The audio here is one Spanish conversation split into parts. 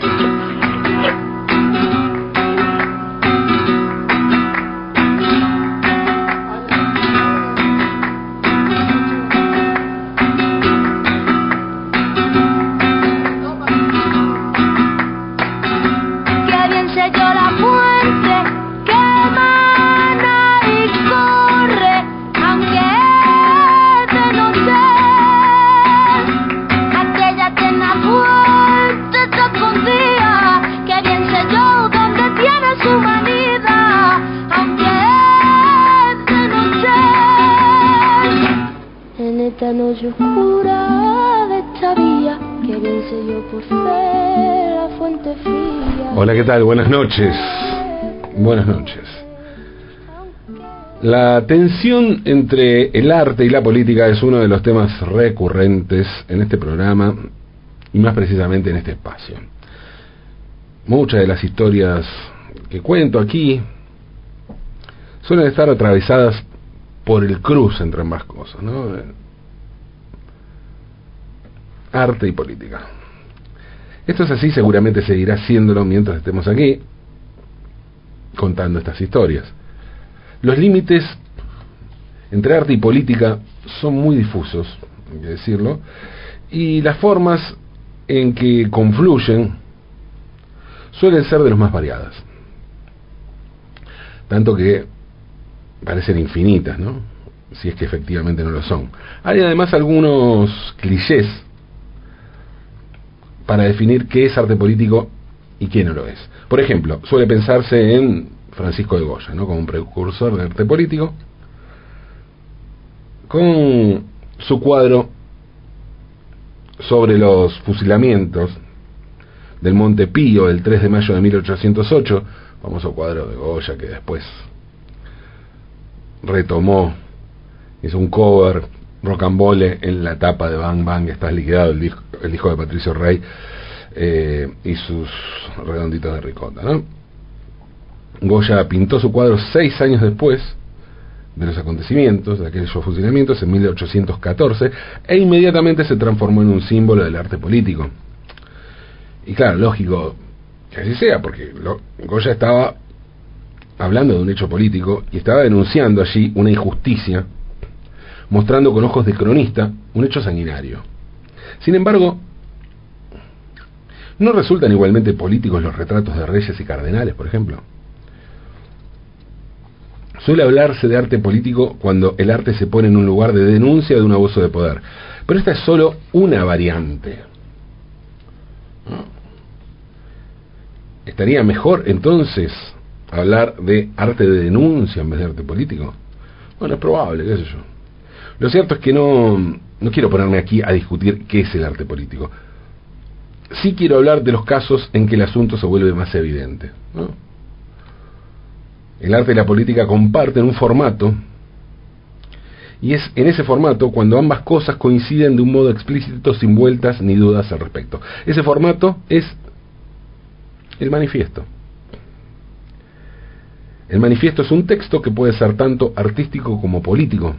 thank you Hola, ¿qué tal? Buenas noches. Buenas noches. La tensión entre el arte y la política es uno de los temas recurrentes en este programa y más precisamente en este espacio. Muchas de las historias que cuento aquí suelen estar atravesadas por el cruce entre ambas cosas, ¿no? Arte y política. Esto es así, seguramente seguirá siéndolo mientras estemos aquí contando estas historias. Los límites entre arte y política son muy difusos, hay que decirlo, y las formas en que confluyen suelen ser de los más variadas. Tanto que parecen infinitas, ¿no? Si es que efectivamente no lo son. Hay además algunos clichés para definir qué es arte político y qué no lo es. Por ejemplo, suele pensarse en Francisco de Goya, ¿no? como un precursor de arte político, con su cuadro sobre los fusilamientos del Monte Pío el 3 de mayo de 1808, famoso cuadro de Goya que después retomó, hizo un cover rocambole en la tapa de Bang Bang, está liquidado el hijo, el hijo de Patricio Rey eh, y sus redonditos de ricota. ¿no? Goya pintó su cuadro seis años después de los acontecimientos, de aquellos fusilamientos, en 1814, e inmediatamente se transformó en un símbolo del arte político. Y claro, lógico que así sea, porque Goya estaba hablando de un hecho político y estaba denunciando allí una injusticia mostrando con ojos de cronista un hecho sanguinario. Sin embargo, ¿no resultan igualmente políticos los retratos de reyes y cardenales, por ejemplo? Suele hablarse de arte político cuando el arte se pone en un lugar de denuncia de un abuso de poder, pero esta es solo una variante. ¿Estaría mejor entonces hablar de arte de denuncia en vez de arte político? Bueno, es probable, qué sé yo. Lo cierto es que no, no quiero ponerme aquí a discutir qué es el arte político. Sí quiero hablar de los casos en que el asunto se vuelve más evidente. El arte y la política comparten un formato y es en ese formato cuando ambas cosas coinciden de un modo explícito sin vueltas ni dudas al respecto. Ese formato es el manifiesto. El manifiesto es un texto que puede ser tanto artístico como político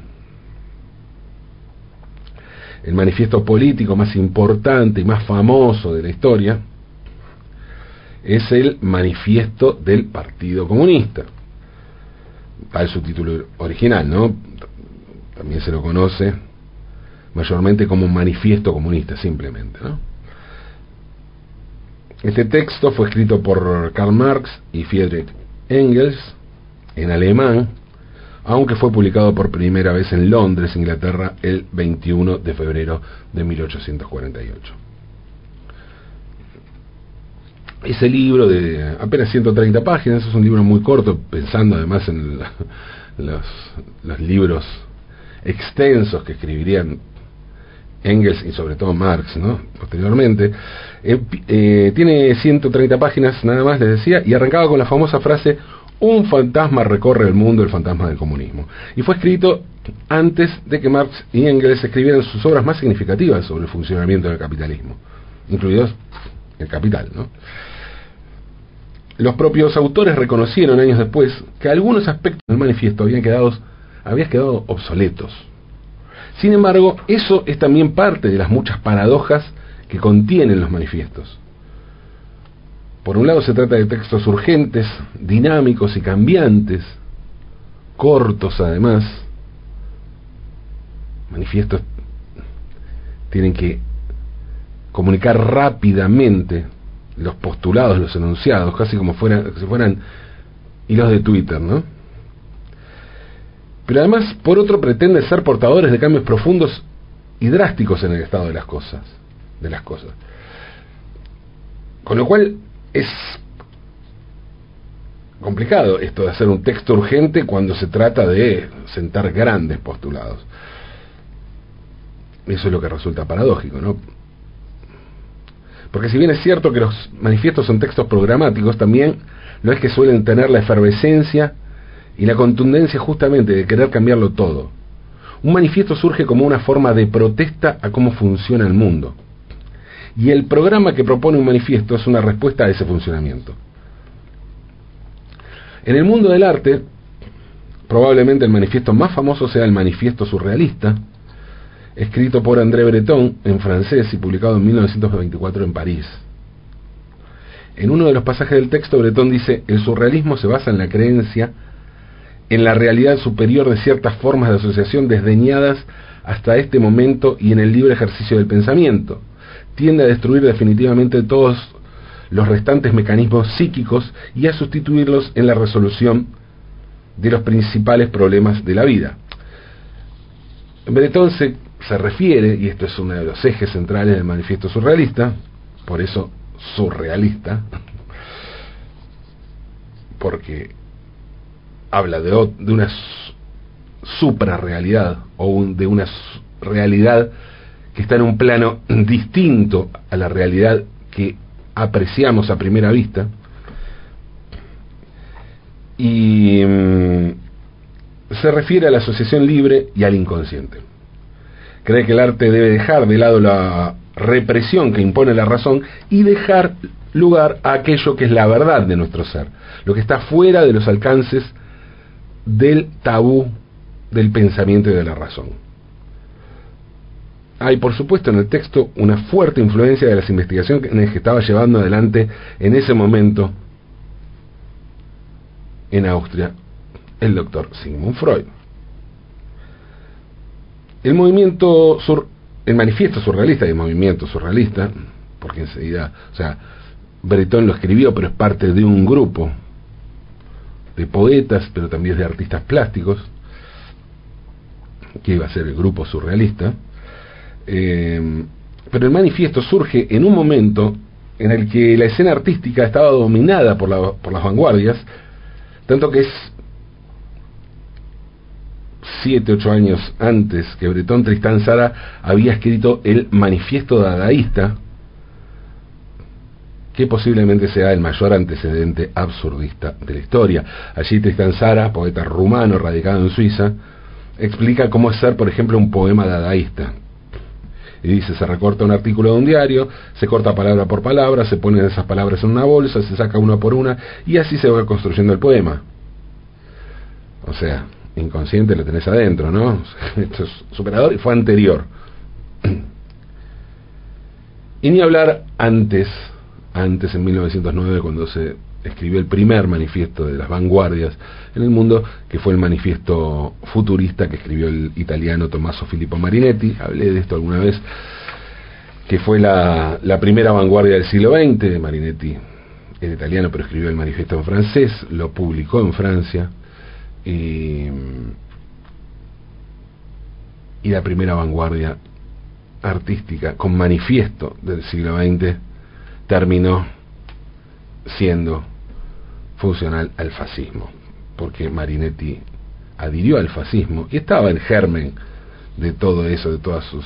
el manifiesto político más importante y más famoso de la historia es el manifiesto del Partido Comunista. Tal su título original, ¿no? También se lo conoce mayormente como un manifiesto comunista, simplemente, ¿no? Este texto fue escrito por Karl Marx y Friedrich Engels en alemán aunque fue publicado por primera vez en Londres, Inglaterra, el 21 de febrero de 1848. Ese libro de apenas 130 páginas, es un libro muy corto, pensando además en los, libros extensos que escribirían Engels y sobre todo Marx, ¿no? Posteriormente, eh, eh, tiene 130 páginas nada más, les decía, y arrancaba con la famosa frase un fantasma recorre el mundo, el fantasma del comunismo. Y fue escrito antes de que Marx y Engels escribieran sus obras más significativas sobre el funcionamiento del capitalismo, incluidos el capital. ¿no? Los propios autores reconocieron años después que algunos aspectos del manifiesto habían quedado, habían quedado obsoletos. Sin embargo, eso es también parte de las muchas paradojas que contienen los manifiestos. Por un lado se trata de textos urgentes, dinámicos y cambiantes, cortos además. Manifiestos tienen que comunicar rápidamente los postulados, los enunciados, casi como si fueran hilos de Twitter, ¿no? Pero además, por otro, pretende ser portadores de cambios profundos y drásticos en el estado de las cosas, de las cosas. Con lo cual es complicado esto de hacer un texto urgente cuando se trata de sentar grandes postulados. Eso es lo que resulta paradójico, ¿no? Porque si bien es cierto que los manifiestos son textos programáticos, también no es que suelen tener la efervescencia y la contundencia justamente de querer cambiarlo todo. Un manifiesto surge como una forma de protesta a cómo funciona el mundo. Y el programa que propone un manifiesto es una respuesta a ese funcionamiento. En el mundo del arte, probablemente el manifiesto más famoso sea el manifiesto surrealista, escrito por André Breton en francés y publicado en 1924 en París. En uno de los pasajes del texto, Breton dice, el surrealismo se basa en la creencia en la realidad superior de ciertas formas de asociación desdeñadas hasta este momento y en el libre ejercicio del pensamiento. Tiende a destruir definitivamente todos los restantes mecanismos psíquicos y a sustituirlos en la resolución de los principales problemas de la vida. Breton se, se refiere, y esto es uno de los ejes centrales del manifiesto surrealista, por eso surrealista, porque habla de, una suprarrealidad o de una realidad está en un plano distinto a la realidad que apreciamos a primera vista y mm, se refiere a la asociación libre y al inconsciente. Cree que el arte debe dejar de lado la represión que impone la razón y dejar lugar a aquello que es la verdad de nuestro ser, lo que está fuera de los alcances del tabú del pensamiento y de la razón. Hay, por supuesto, en el texto una fuerte influencia de las investigaciones que estaba llevando adelante en ese momento en Austria el doctor Sigmund Freud. El movimiento sur, el manifiesto surrealista y el movimiento surrealista, porque enseguida, o sea, Breton lo escribió, pero es parte de un grupo de poetas, pero también de artistas plásticos, que iba a ser el grupo surrealista. Eh, pero el manifiesto surge en un momento en el que la escena artística estaba dominada por, la, por las vanguardias, tanto que es siete, ocho años antes que Breton Tristán Sara había escrito el Manifiesto Dadaísta, que posiblemente sea el mayor antecedente absurdista de la historia. Allí Tristan Sara, poeta rumano radicado en Suiza, explica cómo ser, por ejemplo, un poema dadaísta. Y dice, se recorta un artículo de un diario, se corta palabra por palabra, se ponen esas palabras en una bolsa, se saca una por una, y así se va construyendo el poema. O sea, inconsciente lo tenés adentro, ¿no? Esto es superador y fue anterior. Y ni hablar antes antes en 1909 cuando se escribió el primer manifiesto de las vanguardias en el mundo, que fue el manifiesto futurista que escribió el italiano Tommaso Filippo Marinetti, hablé de esto alguna vez, que fue la, primera vanguardia del siglo XX, Marinetti era italiano pero escribió el manifiesto en francés, lo publicó en Francia, y, y la primera vanguardia artística con manifiesto del siglo XX terminó siendo funcional al fascismo, porque Marinetti adhirió al fascismo y estaba el germen de todo eso, de todas sus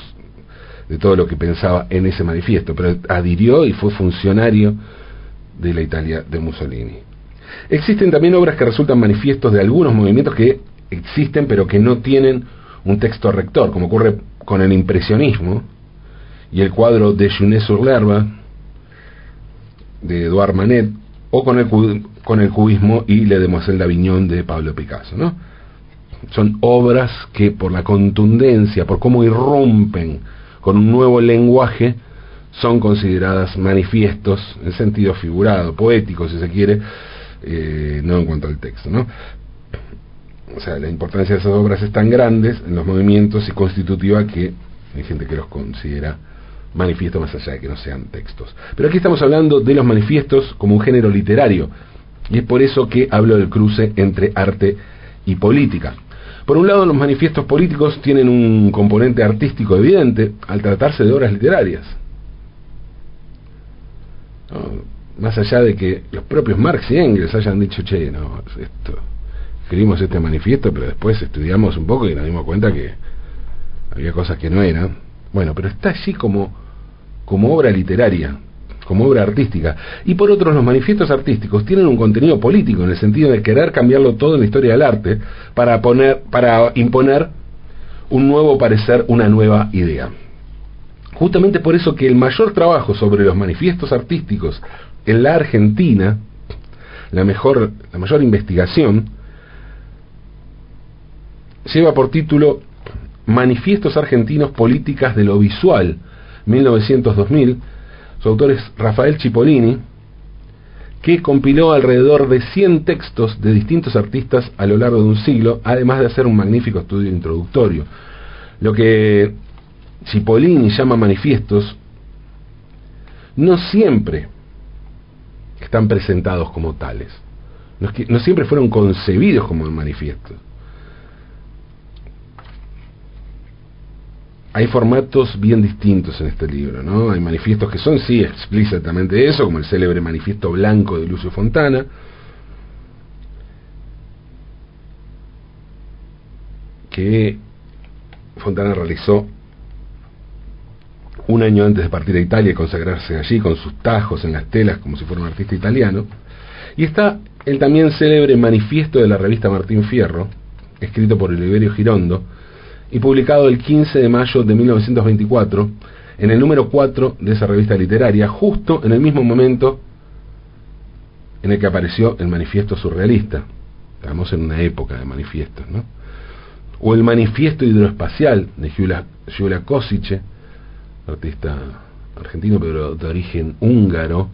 de todo lo que pensaba en ese manifiesto, pero adhirió y fue funcionario de la Italia de Mussolini. Existen también obras que resultan manifiestos de algunos movimientos que existen pero que no tienen un texto rector, como ocurre con el impresionismo y el cuadro de Junet sur l'herbe, de Eduard Manet o con el, con el cubismo y Le Demoiselle d'Avignon de Pablo Picasso, ¿no? Son obras que por la contundencia, por cómo irrumpen con un nuevo lenguaje, son consideradas manifiestos en sentido figurado, poético si se quiere, eh, no en cuanto al texto. ¿no? O sea, la importancia de esas obras es tan grande en los movimientos y constitutiva que hay gente que los considera manifiestos más allá de que no sean textos. Pero aquí estamos hablando de los manifiestos como un género literario, y es por eso que hablo del cruce entre arte y política. Por un lado, los manifiestos políticos tienen un componente artístico evidente al tratarse de obras literarias. Más allá de que los propios Marx y Engels hayan dicho, che, no, esto, escribimos este manifiesto, pero después estudiamos un poco y nos dimos cuenta que había cosas que no eran. Bueno, pero está allí como, como obra literaria, como obra artística. Y por otro, los manifiestos artísticos tienen un contenido político en el sentido de querer cambiarlo todo en la historia del arte para, poner, para imponer un nuevo parecer, una nueva idea. Justamente por eso que el mayor trabajo sobre los manifiestos artísticos en la Argentina, la, mejor, la mayor investigación, lleva por título Manifiestos Argentinos Políticas de lo Visual, 1900-2000, su autor es Rafael Cipollini, que compiló alrededor de 100 textos de distintos artistas a lo largo de un siglo, además de hacer un magnífico estudio introductorio. Lo que Cipollini llama manifiestos no siempre están presentados como tales, no, no siempre fueron concebidos como manifiestos. Hay formatos bien distintos en este libro, ¿no? Hay manifiestos que son, sí, explícitamente eso, como el célebre manifiesto blanco de Lucio Fontana, que Fontana realizó un año antes de partir a Italia y consagrarse allí con sus tajos en las telas como si fuera un artista italiano. Y está el también célebre manifiesto de la revista Martín Fierro, escrito por Oliverio Girondo, y publicado el 15 de mayo de 1924 en el número 4 de esa revista literaria, justo en el mismo momento en el que apareció el manifiesto surrealista. Estamos en una época de manifiestos, ¿no? O el manifiesto hidroespacial de Giula, Kosice, artista argentino pero de origen húngaro,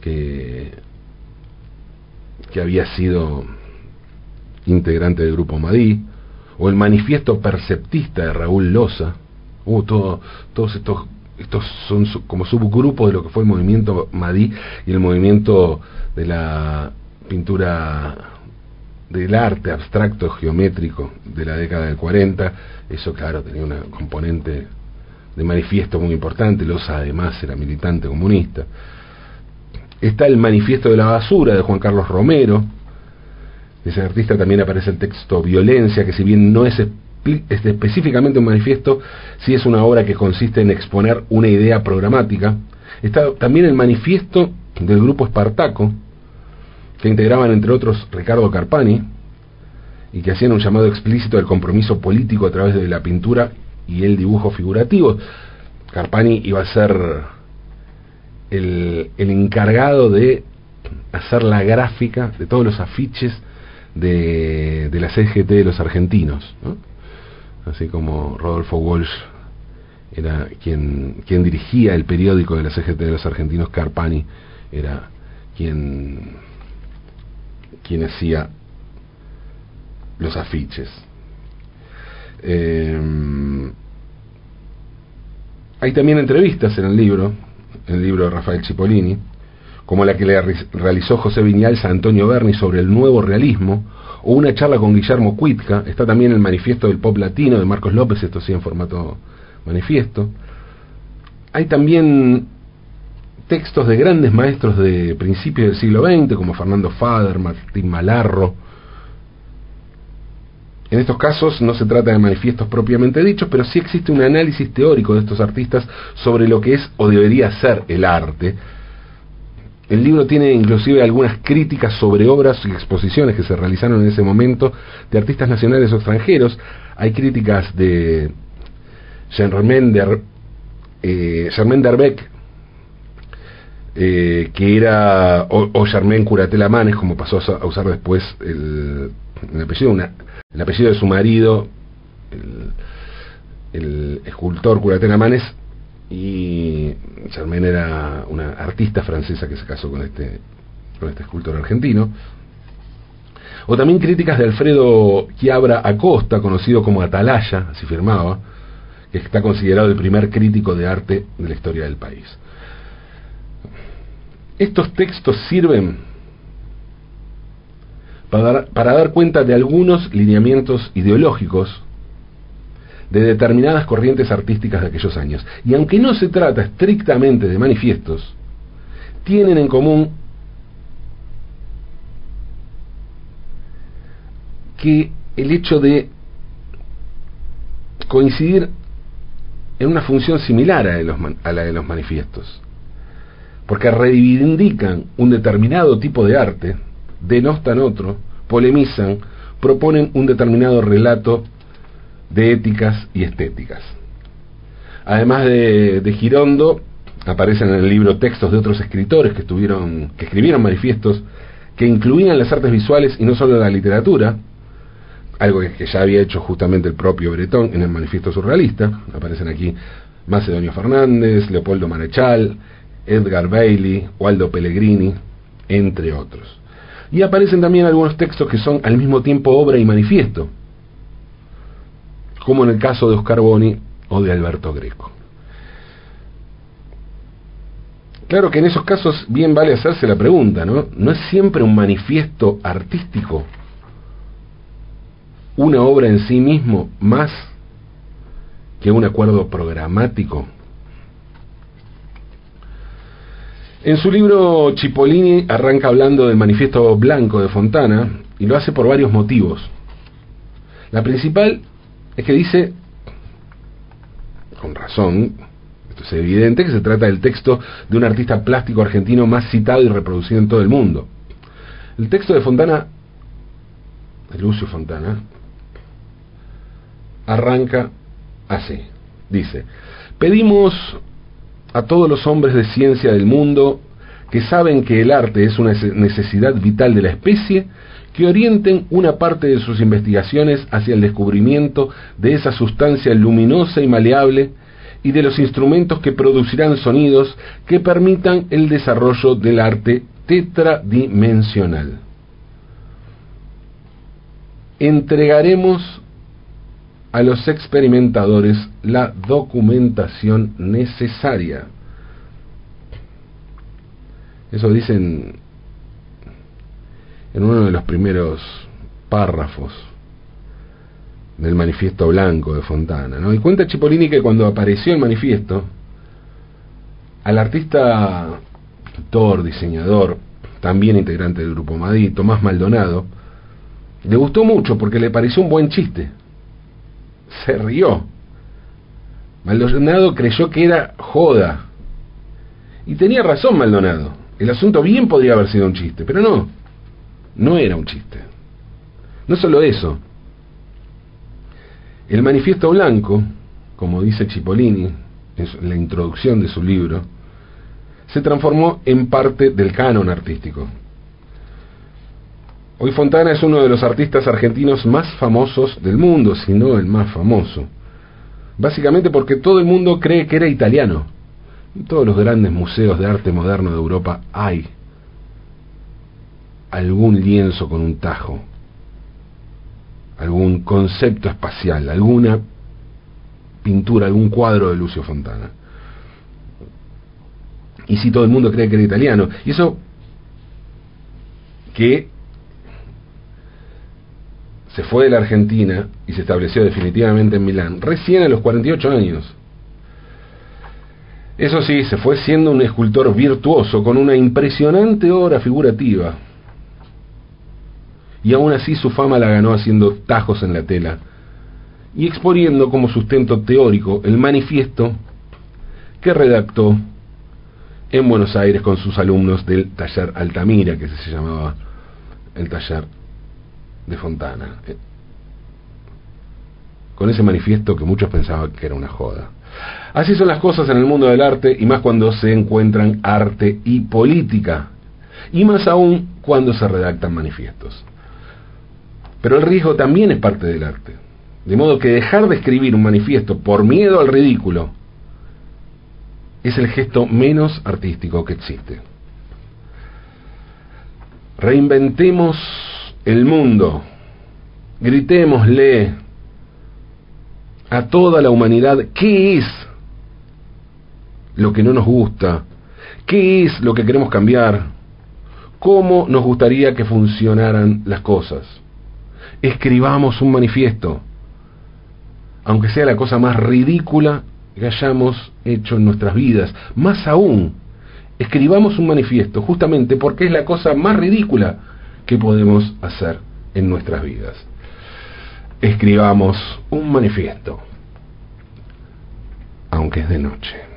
que, que había sido integrante del grupo Madí, o el manifiesto perceptista de Raúl Loza, uh, todo, todos estos, estos son como subgrupos de lo que fue el movimiento Madí y el movimiento de la pintura del arte abstracto geométrico de la década del 40, eso claro tenía una componente de manifiesto muy importante, Loza además era militante comunista. Está el manifiesto de la basura de Juan Carlos Romero, de ese artista también aparece el texto Violencia, que si bien no es, específicamente un manifiesto, sí es una obra que consiste en exponer una idea programática. Está también el manifiesto del grupo Espartaco, que integraban entre otros Ricardo Carpani, y que hacían un llamado explícito al compromiso político a través de la pintura y el dibujo figurativo. Carpani iba a ser el, el encargado de hacer la gráfica de todos los afiches de, la CGT de los argentinos, así como Rodolfo Walsh era quien, quien dirigía el periódico de la CGT de los argentinos, Carpani era quien, quien hacía los afiches. Eh, hay también entrevistas en el libro, el libro de Rafael Cipollini, como la que le realizó José Viñals a Antonio Berni sobre el nuevo realismo, o una charla con Guillermo Cuitca, está también el manifiesto del pop latino de Marcos López, esto sí en formato manifiesto. Hay también textos de grandes maestros de principios del siglo XX, como Fernando Fader, Martín Malarro. En estos casos no se trata de manifiestos propiamente dichos, pero sí existe un análisis teórico de estos artistas sobre lo que es o debería ser el arte, el libro tiene inclusive algunas críticas sobre obras y exposiciones que se realizaron en ese momento de artistas nacionales o extranjeros. Hay críticas de Germain, de, eh, Germain Derbeck, eh, que era, o, Germain Curatela Manes, como pasó a usar después el, apellido, una, el apellido de su marido, el, el escultor Curatela Manes, y Germaine era una artista francesa que se casó con este, con este escultor argentino. O también críticas de Alfredo Chiabra Acosta, conocido como Atalaya, así firmaba, que está considerado el primer crítico de arte de la historia del país. Estos textos sirven para dar, para dar cuenta de algunos lineamientos ideológicos de determinadas corrientes artísticas de aquellos años. Y aunque no se trata estrictamente de manifiestos, tienen en común que el hecho de coincidir en una función similar a, a la de los manifiestos, porque reivindican un determinado tipo de arte, denostan otro, polemizan, proponen un determinado relato de éticas y estéticas. Además de, Girondo, aparecen en el libro textos de otros escritores que, estuvieron, que escribieron manifiestos que incluían las artes visuales y no solo la literatura, algo que, ya había hecho justamente el propio Bretón en el manifiesto surrealista. Aparecen aquí Macedonio Fernández, Leopoldo Marechal, Edgar Bailey, Waldo Pellegrini, entre otros. Y aparecen también algunos textos que son al mismo tiempo obra y manifiesto, como en el caso de Oscar Boni o de Alberto Greco. Claro que en esos casos bien vale hacerse la pregunta, ¿no? ¿No es siempre un manifiesto artístico una obra en sí mismo más que un acuerdo programático? En su libro Cipollini arranca hablando del manifiesto blanco de Fontana y lo hace por varios motivos. La principal es que dice, con razón, esto es evidente, que se trata del texto de un artista plástico argentino más citado y reproducido en todo el mundo. El texto de Fontana, de Lucio Fontana, arranca así. Dice, pedimos a todos los hombres de ciencia del mundo que saben que el arte es una necesidad vital de la especie, que orienten una parte de sus investigaciones hacia el descubrimiento de esa sustancia luminosa y maleable y de los instrumentos que producirán sonidos que permitan el desarrollo del arte tetradimensional. Entregaremos a los experimentadores la documentación necesaria. Eso dicen en uno de los primeros párrafos del manifiesto blanco de Fontana. ¿no? Y cuenta Cipollini que cuando apareció el manifiesto, al artista, pintor, diseñador, también integrante del grupo Madrid, Tomás Maldonado, le gustó mucho porque le pareció un buen chiste. Se rió. Maldonado creyó que era joda. Y tenía razón Maldonado. El asunto bien podría haber sido un chiste, pero no no era un chiste. No solo eso, el manifiesto blanco, como dice Cipollini en la introducción de su libro, se transformó en parte del canon artístico. Hoy Fontana es uno de los artistas argentinos más famosos del mundo, si no el más famoso. Básicamente porque todo el mundo cree que era italiano. En todos los grandes museos de arte moderno de Europa hay algún lienzo con un tajo, algún concepto espacial, alguna pintura, algún cuadro de Lucio Fontana. Y si todo el mundo cree que era italiano. Y eso que se fue de la Argentina y se estableció definitivamente en Milán, recién a los 48 años. Eso sí, se fue siendo un escultor virtuoso con una impresionante obra figurativa, y aún así su fama la ganó haciendo tajos en la tela y exponiendo como sustento teórico el manifiesto que redactó en Buenos Aires con sus alumnos del taller Altamira, que se llamaba el taller de Fontana. Eh, con ese manifiesto que muchos pensaban que era una joda. Así son las cosas en el mundo del arte y más cuando se encuentran arte y política. Y más aún cuando se redactan manifiestos. Pero el riesgo también es parte del arte. De modo que dejar de escribir un manifiesto por miedo al ridículo es el gesto menos artístico que existe. Reinventemos el mundo, gritémosle a toda la humanidad qué es lo que no nos gusta, qué es lo que queremos cambiar, cómo nos gustaría que funcionaran las cosas. Escribamos un manifiesto, aunque sea la cosa más ridícula que hayamos hecho en nuestras vidas. Más aún, escribamos un manifiesto justamente porque es la cosa más ridícula que podemos hacer en nuestras vidas. Escribamos un manifiesto, aunque es de noche.